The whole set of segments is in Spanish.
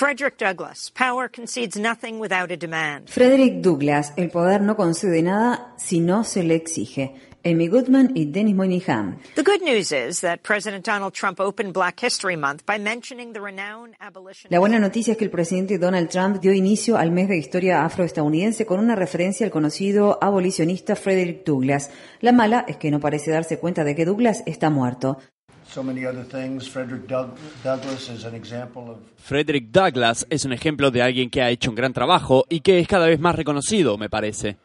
Frederick Douglass, power concedes nothing without a demand. Frederick Douglass, el poder no concede nada si no se le exige. Amy Goodman y Dennis Moynihan. The good news is that President Donald Trump opened Black History Month by mentioning the renowned abolitionist. La buena noticia es que el presidente Donald Trump dio inicio al mes de historia afroestadounidense con una referencia al conocido abolicionista Frederick Douglass. La mala es que no parece darse cuenta de que Douglass está muerto. Frederick Douglass es un ejemplo de alguien que ha hecho un gran trabajo y que es cada vez más reconocido, me parece.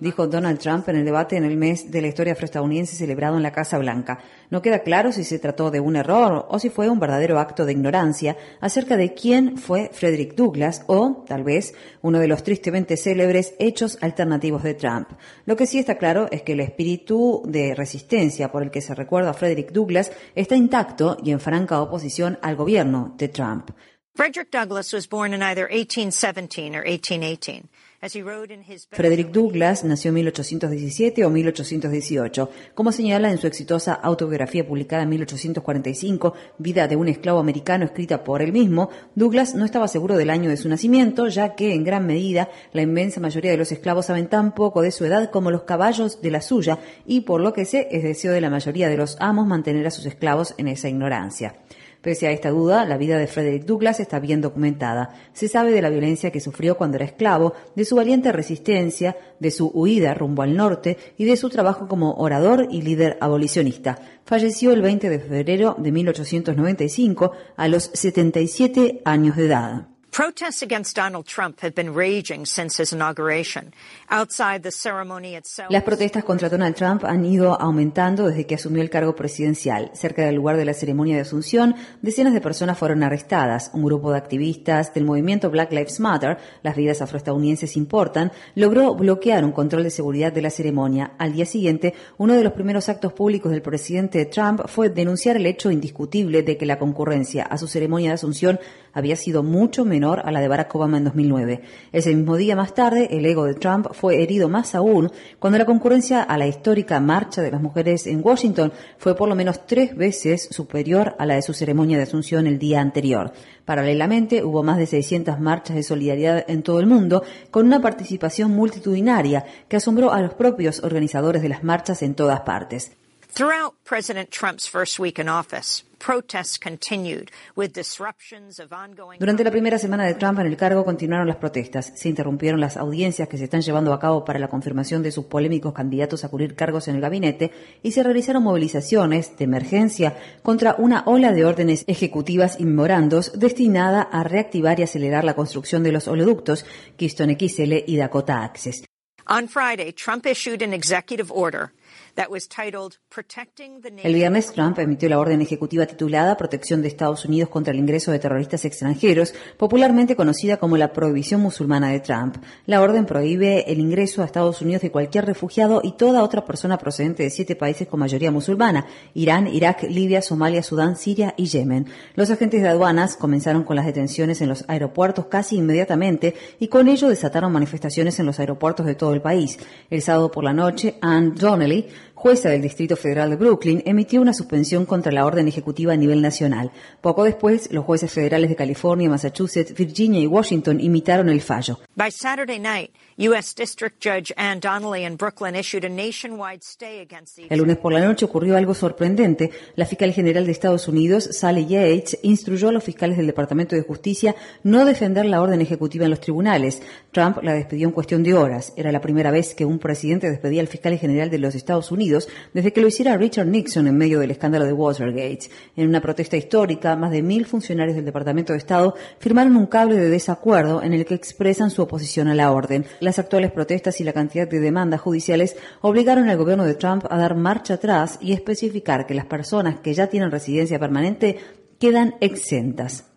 Dijo Donald Trump en el debate en el mes de la historia afroestadounidense celebrado en la Casa Blanca. No queda claro si se trató de un error o si fue un verdadero acto de ignorancia acerca de quién fue Frederick Douglass o, tal vez, uno de los tristemente célebres hechos alternativos de Trump. Lo que sí está claro es que el espíritu de resistencia por el que se recuerda a Frederick Douglass está intacto y en franca oposición al gobierno de Trump. Frederick Douglass was born in either 1817 or 1818. As he wrote in his Frederick Douglass nació en 1817 o 1818. Como señala en su exitosa autobiografía publicada en 1845, Vida de un esclavo americano, escrita por él mismo, Douglass no estaba seguro del año de su nacimiento, ya que en gran medida la inmensa mayoría de los esclavos saben tan poco de su edad como los caballos de la suya, y por lo que sé es deseo de la mayoría de los amos mantener a sus esclavos en esa ignorancia. Pese a esta duda, la vida de Frederick Douglass está bien documentada. Se sabe de la violencia que sufrió cuando era esclavo, de su valiente resistencia, de su huida rumbo al norte y de su trabajo como orador y líder abolicionista. Falleció el 20 de febrero de 1895 a los 77 años de edad. Protests against Donald Trump have been raging since his inauguration. Outside the ceremony itself. Las protestas contra Donald Trump han ido aumentando desde que asumió el cargo presidencial. Cerca del lugar de la ceremonia de Asunción, decenas de personas fueron arrestadas. Un grupo de activistas del movimiento Black Lives Matter, las vidas afroestadounidenses importan, logró bloquear un control de seguridad de la ceremonia. Al día siguiente, uno de los primeros actos públicos del presidente Trump fue denunciar el hecho indiscutible de que la concurrencia a su ceremonia de Asunción había sido mucho menor a la de Barack Obama en 2009. Ese mismo día más tarde, el ego de Trump fue herido más aún cuando la concurrencia a la histórica marcha de las mujeres en Washington fue por lo menos tres veces superior a la de su ceremonia de asunción el día anterior. Paralelamente, hubo más de 600 marchas de solidaridad en todo el mundo, con una participación multitudinaria que asombró a los propios organizadores de las marchas en todas partes. Throughout President Trump's first week in office, protests continued with disruptions of ongoing Durante la primera semana de Trump en el cargo continuaron las protestas, se interrumpieron las audiencias que se están llevando a cabo para la confirmación de sus polémicos candidatos a cubrir cargos en el gabinete y se realizaron movilizaciones de emergencia contra una ola de órdenes ejecutivas y memorandos destinada a reactivar y acelerar la construcción de los oleoductos Keystone XL y Dakota Access. On Friday, Trump issued an executive order that was titled Protecting the El viernes Trump emitió la orden ejecutiva titulada Protección de Estados Unidos contra el ingreso de terroristas extranjeros, popularmente conocida como la Prohibición Musulmana de Trump. La orden prohíbe el ingreso a Estados Unidos de cualquier refugiado y toda otra persona procedente de siete países con mayoría musulmana, Irán, Irak, Libia, Somalia, Sudán, Siria y Yemen. Los agentes de aduanas comenzaron con las detenciones en los aeropuertos casi inmediatamente y con ello desataron manifestaciones en los aeropuertos de todo el país. El sábado por la noche, Ann Donnelly, jueza del Distrito Federal de Brooklyn, emitió una suspensión contra la orden ejecutiva a nivel nacional. Poco después, los jueces federales de California, Massachusetts, Virginia y Washington imitaron el fallo. By Saturday night, U.S. District Judge Ann Donnelly in Brooklyn issued a nationwide stay against the El lunes por la noche ocurrió algo sorprendente. La fiscal general de Estados Unidos, Sally Yates, instruyó a los fiscales del Departamento de Justicia no defender la orden ejecutiva en los tribunales. Trump la despidió en cuestión de horas. Era la primera vez que un presidente despedía al fiscal general de los Estados Unidos desde que lo hiciera Richard Nixon en medio del escándalo de Watergate. En una protesta histórica, más de mil funcionarios del Departamento de Estado firmaron un cable de desacuerdo en el que expresan su oposición a la orden. Las actuales protestas y la cantidad de demandas judiciales obligaron al gobierno de Trump a dar marcha atrás y especificar que las personas que ya tienen residencia permanente quedan exentas.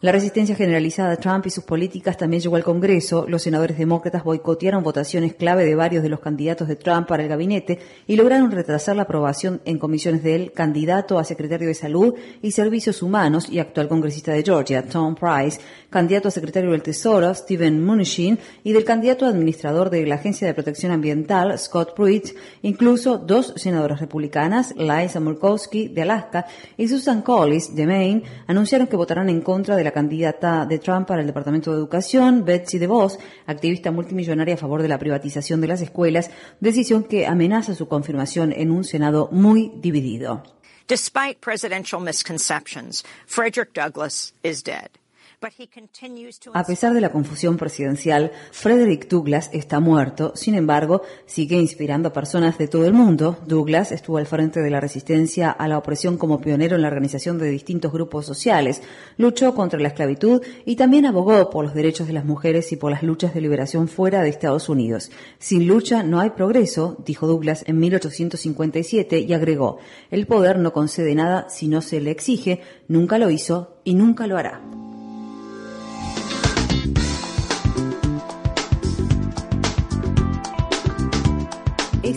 La resistencia generalizada a Trump y sus políticas también llegó al Congreso. Los senadores demócratas boicotearon votaciones clave de varios de los candidatos de Trump para el gabinete y lograron retrasar la aprobación en comisiones del candidato a secretario de Salud y Servicios Humanos y actual congresista de Georgia, Tom Price, candidato a secretario del Tesoro, Stephen Mnuchin, y del candidato administrador de la Agencia de Protección Ambiental, Scott Pruitt, incluso dos senadoras republicanas, Liza Murkowski de Alaska y Susan Collins de Maine, anunciaron que votarán en contra de la candidata de Trump para el Departamento de Educación, Betsy DeVos, activista multimillonaria a favor de la privatización de las escuelas, decisión que amenaza su confirmación en un Senado muy dividido. Despite presidential misconceptions, Frederick Douglass is dead. A pesar de la confusión presidencial, Frederick Douglass está muerto, sin embargo, sigue inspirando a personas de todo el mundo. Douglass estuvo al frente de la resistencia a la opresión como pionero en la organización de distintos grupos sociales, luchó contra la esclavitud y también abogó por los derechos de las mujeres y por las luchas de liberación fuera de Estados Unidos. Sin lucha no hay progreso, dijo Douglass en 1857 y agregó, el poder no concede nada si no se le exige, nunca lo hizo y nunca lo hará.